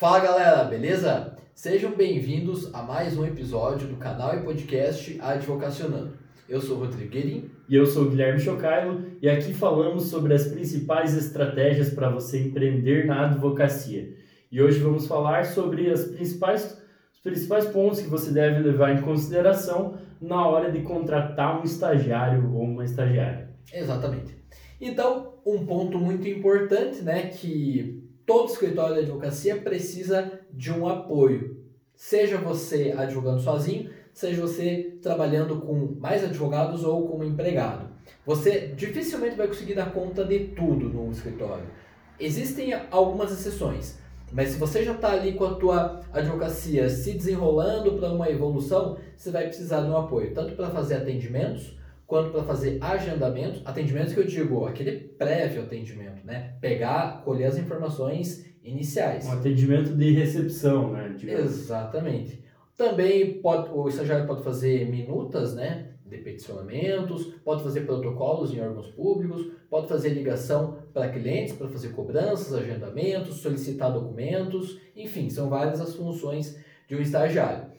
Fala galera, beleza? Sejam bem-vindos a mais um episódio do canal e podcast Advocacionando. Eu sou o Rodrigo Guerin. E eu sou o Guilherme Chocailo e aqui falamos sobre as principais estratégias para você empreender na advocacia. E hoje vamos falar sobre as principais, os principais pontos que você deve levar em consideração na hora de contratar um estagiário ou uma estagiária. Exatamente. Então, um ponto muito importante, né, que todo escritório de advocacia precisa de um apoio. Seja você advogando sozinho, seja você trabalhando com mais advogados ou como empregado. Você dificilmente vai conseguir dar conta de tudo no escritório. Existem algumas exceções, mas se você já está ali com a tua advocacia se desenrolando para uma evolução, você vai precisar de um apoio, tanto para fazer atendimentos, quanto para fazer agendamentos, atendimentos que eu digo, aquele prévio atendimento, né? Pegar, colher as informações iniciais. Um atendimento de recepção, né? Digamos. Exatamente. Também pode, o estagiário pode fazer minutas, né? De peticionamentos, pode fazer protocolos em órgãos públicos, pode fazer ligação para clientes, para fazer cobranças, agendamentos, solicitar documentos, enfim, são várias as funções de um estagiário.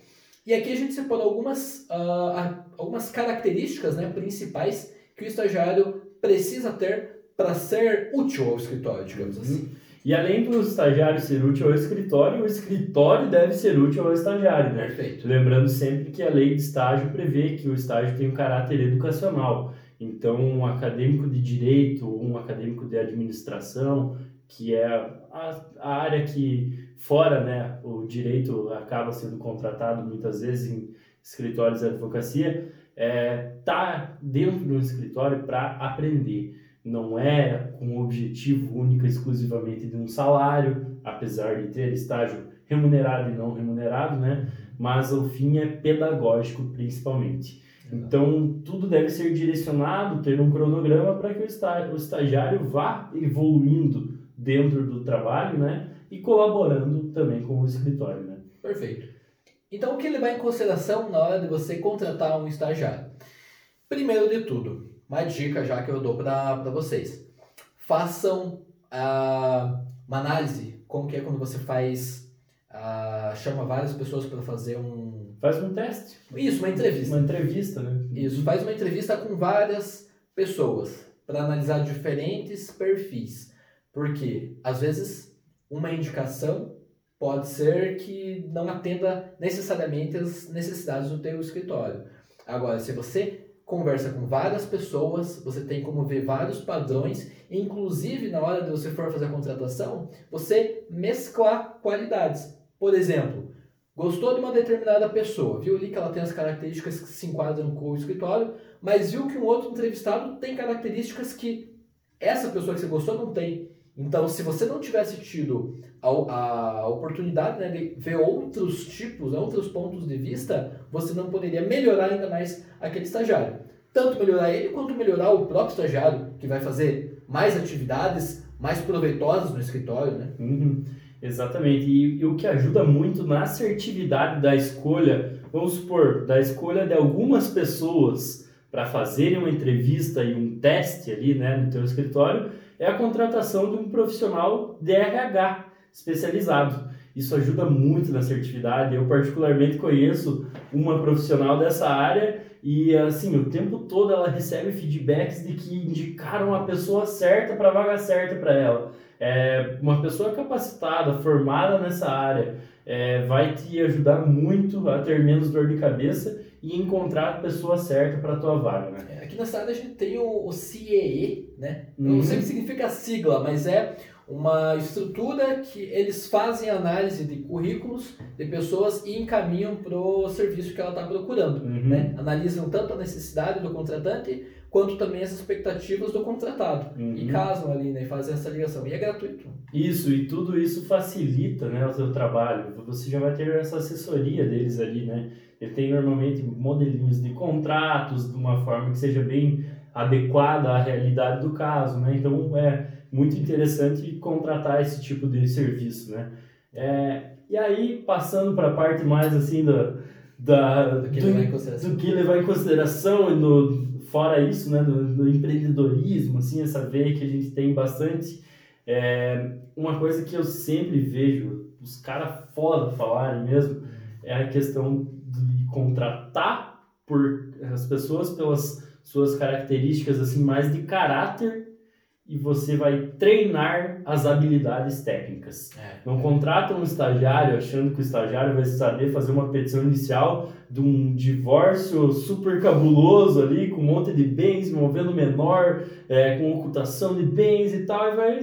E aqui a gente separou algumas, uh, algumas características né, principais que o estagiário precisa ter para ser útil ao escritório, digamos uhum. assim. E além do estagiário ser útil ao escritório, o escritório deve ser útil ao estagiário, né? Perfeito. Lembrando sempre que a lei de estágio prevê que o estágio tem um caráter educacional. Então, um acadêmico de direito, um acadêmico de administração, que é a, a área que fora, né, o direito acaba sendo contratado muitas vezes em escritórios de advocacia, é, tá dentro de um escritório para aprender. Não é com o objetivo único exclusivamente de um salário, apesar de ter estágio remunerado e não remunerado, né? Mas o fim é pedagógico principalmente. Então, tudo deve ser direcionado, ter um cronograma para que o estagiário vá evoluindo dentro do trabalho, né? E colaborando também com o escritório. Né? Perfeito. Então, o que levar em consideração na hora de você contratar um estagiário? Primeiro de tudo, uma dica já que eu dou para vocês. Façam uh, uma análise, como que é quando você faz, uh, chama várias pessoas para fazer um... Faz um teste. Isso, uma entrevista. Uma entrevista, né? Isso, faz uma entrevista com várias pessoas para analisar diferentes perfis. Porque, às vezes, uma indicação pode ser que não atenda necessariamente as necessidades do teu escritório. Agora, se você conversa com várias pessoas, você tem como ver vários padrões, inclusive na hora de você for fazer a contratação, você mesclar qualidades. Por exemplo, gostou de uma determinada pessoa, viu ali que ela tem as características que se enquadram com o escritório, mas viu que um outro entrevistado tem características que essa pessoa que você gostou não tem. Então, se você não tivesse tido a, a oportunidade né, de ver outros tipos, outros pontos de vista, você não poderia melhorar ainda mais aquele estagiário. Tanto melhorar ele, quanto melhorar o próprio estagiário, que vai fazer mais atividades mais proveitosas no escritório. Né? Uhum, exatamente. E, e o que ajuda muito na assertividade da escolha, vamos supor, da escolha de algumas pessoas para fazerem uma entrevista e um teste ali né, no teu escritório, é a contratação de um profissional de RH especializado. Isso ajuda muito na assertividade. Eu particularmente conheço uma profissional dessa área e assim, o tempo todo ela recebe feedbacks de que indicaram a pessoa certa para a vaga certa para ela. É uma pessoa capacitada, formada nessa área, é, vai te ajudar muito a ter menos dor de cabeça e encontrar a pessoa certa para a tua vaga, né? É, aqui na cidade a gente tem o, o CEE, né? Uhum. Não sei o que significa a sigla, mas é uma estrutura que eles fazem análise de currículos de pessoas e encaminham para o serviço que ela está procurando, uhum. né? Analisam tanto a necessidade do contratante quanto também as expectativas do contratado. Uhum. E casam ali, né? Fazem essa ligação. E é gratuito. Isso, e tudo isso facilita né, o seu trabalho. Você já vai ter essa assessoria deles ali, né? Ele tem normalmente modelinhos de contratos de uma forma que seja bem adequada à realidade do caso, né? Então é muito interessante contratar esse tipo de serviço, né? É, e aí passando para a parte mais assim da, da do, que do, levar em consideração, do que levar em consideração e no, fora isso, né, do, do, empreendedorismo, assim essa veia que a gente tem bastante É, uma coisa que eu sempre vejo os caras foda falarem mesmo é a questão de contratar por as pessoas pelas suas características assim mais de caráter e você vai treinar as habilidades técnicas. É. Não contrata um estagiário achando que o estagiário vai saber fazer uma petição inicial de um divórcio super cabuloso ali, com um monte de bens, movendo menor, é, com ocultação de bens e tal, e vai,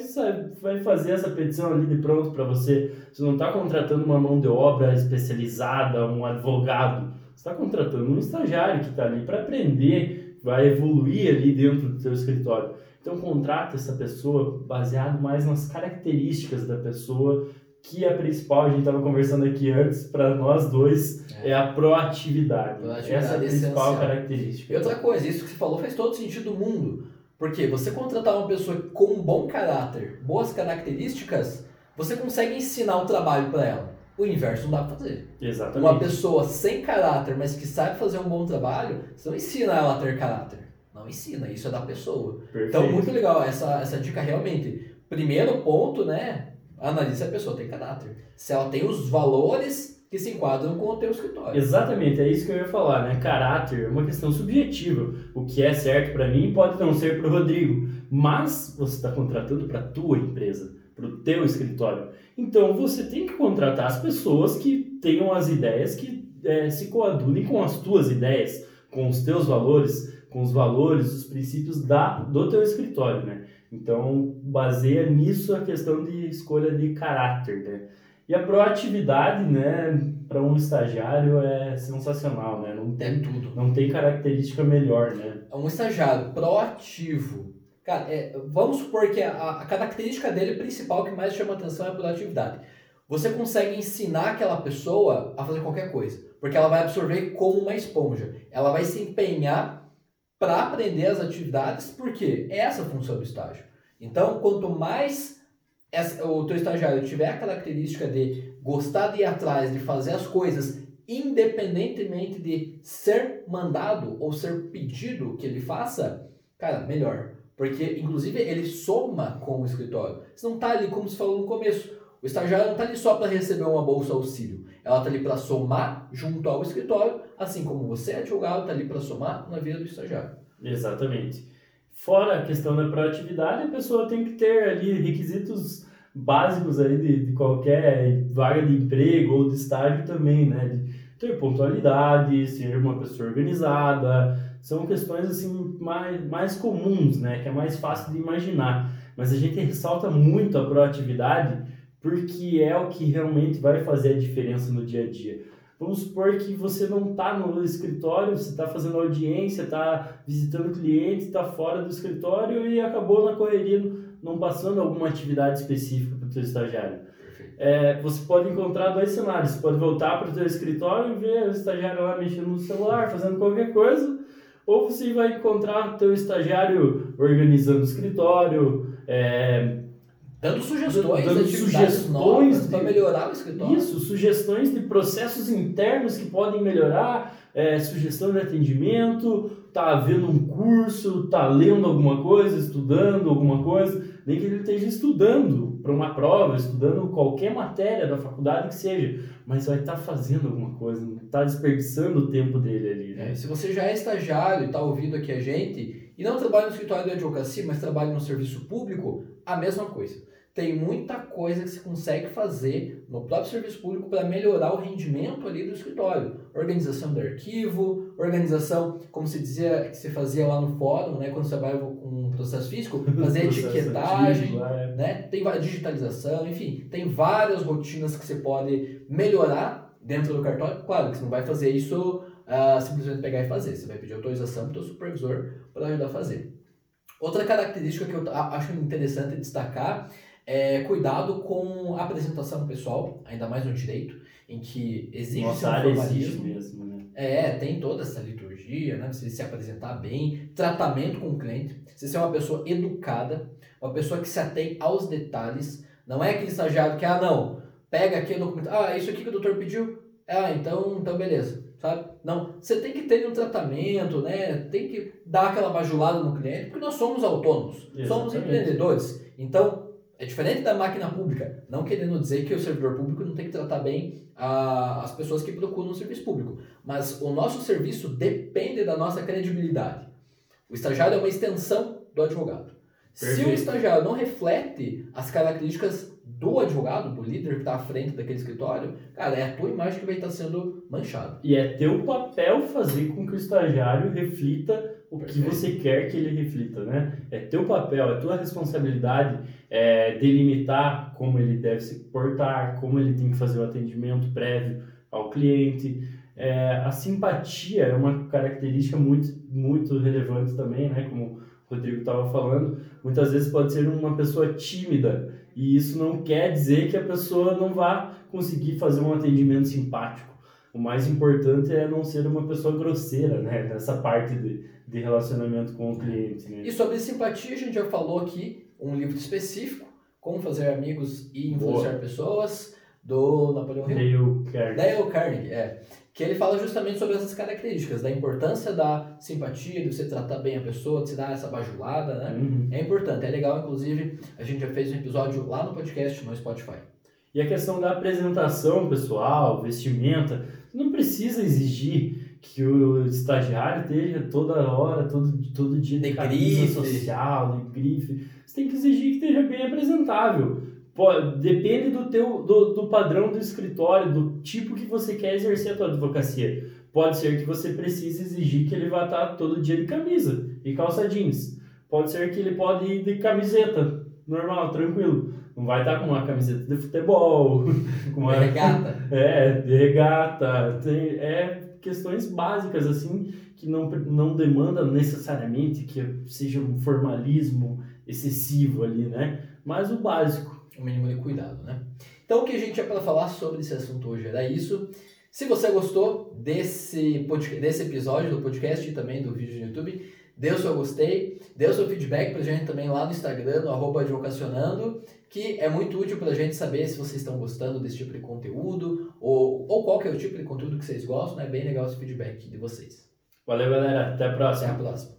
vai fazer essa petição ali de pronto para você. Você não está contratando uma mão de obra especializada, um advogado. Você está contratando um estagiário que está ali para aprender, vai evoluir ali dentro do seu escritório. Então contrata essa pessoa baseado mais nas características da pessoa, que é a principal, a gente estava conversando aqui antes, para nós dois, é. é, a proatividade. proatividade essa é a principal essencial. característica. E outra coisa, isso que você falou faz todo sentido do mundo. Porque você contratar uma pessoa com um bom caráter, boas características, você consegue ensinar o trabalho para ela. O inverso não dá para fazer. Exatamente. Uma pessoa sem caráter, mas que sabe fazer um bom trabalho, você não ensina ela a ter caráter. Não ensina, isso é da pessoa. Perfeito. Então, muito legal essa, essa dica realmente. Primeiro ponto, né? Analise se a pessoa tem caráter. Se ela tem os valores que se enquadram com o teu escritório. Exatamente, é isso que eu ia falar, né? Caráter é uma questão subjetiva. O que é certo para mim pode não ser para o Rodrigo, mas você está contratando para a tua empresa, para o teu escritório. Então você tem que contratar as pessoas que tenham as ideias que é, se coadunem com as tuas ideias, com os teus valores com os valores, os princípios da, do teu escritório, né? Então, baseia nisso a questão de escolha de caráter, né? E a proatividade, né, para um estagiário é sensacional, né? Não tem é tudo. Não tem característica melhor, né? Um estagiário proativo, cara, é, vamos supor que a, a característica dele principal que mais chama atenção é a proatividade. Você consegue ensinar aquela pessoa a fazer qualquer coisa, porque ela vai absorver como uma esponja. Ela vai se empenhar para aprender as atividades, porque é essa a função do estágio. Então, quanto mais essa, o teu estagiário tiver a característica de gostar de ir atrás, de fazer as coisas independentemente de ser mandado ou ser pedido que ele faça, cara, melhor. Porque, inclusive, ele soma com o escritório. Você não está ali, como se falou no começo, o estagiário não está ali só para receber uma bolsa auxílio. Ela está ali para somar junto ao escritório, assim como você, advogado, está ali para somar na vida do estagiário. Exatamente. Fora a questão da proatividade, a pessoa tem que ter ali requisitos básicos aí de, de qualquer vaga de emprego ou de estágio também, né? De ter pontualidade, ser uma pessoa organizada, são questões assim mais, mais comuns, né? Que é mais fácil de imaginar. Mas a gente ressalta muito a proatividade porque é o que realmente vai fazer a diferença no dia a dia. Vamos supor que você não está no escritório, você está fazendo audiência, está visitando cliente, está fora do escritório e acabou na correria, não passando alguma atividade específica para o seu estagiário. É, você pode encontrar dois cenários. Você pode voltar para o seu escritório e ver o estagiário lá mexendo no celular, fazendo qualquer coisa, ou você vai encontrar o seu estagiário organizando o escritório, é, Dando sugestões, dando sugestões para melhorar o escritório. Isso, sugestões de processos internos que podem melhorar, é, sugestão de atendimento, tá vendo um curso, tá lendo alguma coisa, estudando alguma coisa, nem que ele esteja estudando para uma prova, estudando qualquer matéria da faculdade que seja, mas vai estar tá fazendo alguma coisa, está desperdiçando o tempo dele ali. Né? É, se você já é estagiário e está ouvindo aqui a gente e não trabalha no escritório de advocacia, mas trabalha no serviço público, a mesma coisa tem muita coisa que se consegue fazer no próprio serviço público para melhorar o rendimento ali do escritório. Organização do arquivo, organização, como se dizia, que se fazia lá no fórum, né, quando você trabalhava com um processo físico, fazer etiquetagem, antigo, é. né, tem digitalização, enfim, tem várias rotinas que você pode melhorar dentro do cartório. Claro que você não vai fazer isso uh, simplesmente pegar e fazer, você vai pedir autorização para o seu supervisor para ajudar a fazer. Outra característica que eu acho interessante destacar é, cuidado com a apresentação pessoal, ainda mais no direito, em que exige Nossa exige mesmo, né? É, tem toda essa liturgia, né? Você se apresentar bem, tratamento com o cliente, você ser uma pessoa educada, uma pessoa que se atém aos detalhes, não é aquele estagiário que, ah, não, pega aqui o documento, ah, isso aqui que o doutor pediu, ah, então, então beleza, sabe? Não, você tem que ter um tratamento, né? Tem que dar aquela bajulada no cliente, porque nós somos autônomos, Exatamente. somos empreendedores. Então, é diferente da máquina pública, não querendo dizer que o servidor público não tem que tratar bem a, as pessoas que procuram o serviço público, mas o nosso serviço depende da nossa credibilidade. O estagiário é uma extensão do advogado. Perfeito. Se o estagiário não reflete as características do advogado, do líder que está à frente daquele escritório, cara, é a tua imagem que vai estar sendo manchada. E é teu papel fazer com que o estagiário reflita o que você quer que ele reflita, né? É teu papel, é tua responsabilidade é, delimitar como ele deve se portar, como ele tem que fazer o atendimento prévio ao cliente. É, a simpatia é uma característica muito, muito relevante também, né? Como o Rodrigo estava falando, muitas vezes pode ser uma pessoa tímida e isso não quer dizer que a pessoa não vá conseguir fazer um atendimento simpático. O mais importante é não ser uma pessoa grosseira, né? Nessa parte de, de relacionamento com o cliente. Né? E sobre simpatia, a gente já falou aqui um livro específico, Como Fazer Amigos e Influenciar Boa. Pessoas, do Napoleão Hill. Dale Carnegie. Dale Carnegie, é que ele fala justamente sobre essas características, da importância da simpatia, de você tratar bem a pessoa, de se dar essa bajulada, né? Uhum. É importante, é legal, inclusive, a gente já fez um episódio lá no podcast, no Spotify. E a questão da apresentação pessoal, vestimenta, não precisa exigir que o estagiário esteja toda hora, todo, todo dia de, de camisa grife. social, de grife. Você tem que exigir que esteja bem apresentável depende do teu do, do padrão do escritório, do tipo que você quer exercer a tua advocacia. Pode ser que você precise exigir que ele vá estar todo dia de camisa e calça jeans. Pode ser que ele pode ir de camiseta, normal, tranquilo. Não vai estar com uma camiseta de futebol, com uma de regata. É, de regata. Tem, é questões básicas assim que não não demanda necessariamente que seja um formalismo excessivo ali, né? Mas o básico o mínimo de cuidado, né? Então, o que a gente tinha para falar sobre esse assunto hoje era isso. Se você gostou desse, desse episódio do podcast e também do vídeo no YouTube, dê o seu gostei, dê o seu feedback para a gente também lá no Instagram, no arroba advocacionando, que é muito útil para a gente saber se vocês estão gostando desse tipo de conteúdo ou, ou qual que é o tipo de conteúdo que vocês gostam. É bem legal esse feedback de vocês. Valeu, galera. Até a próxima. Até a próxima.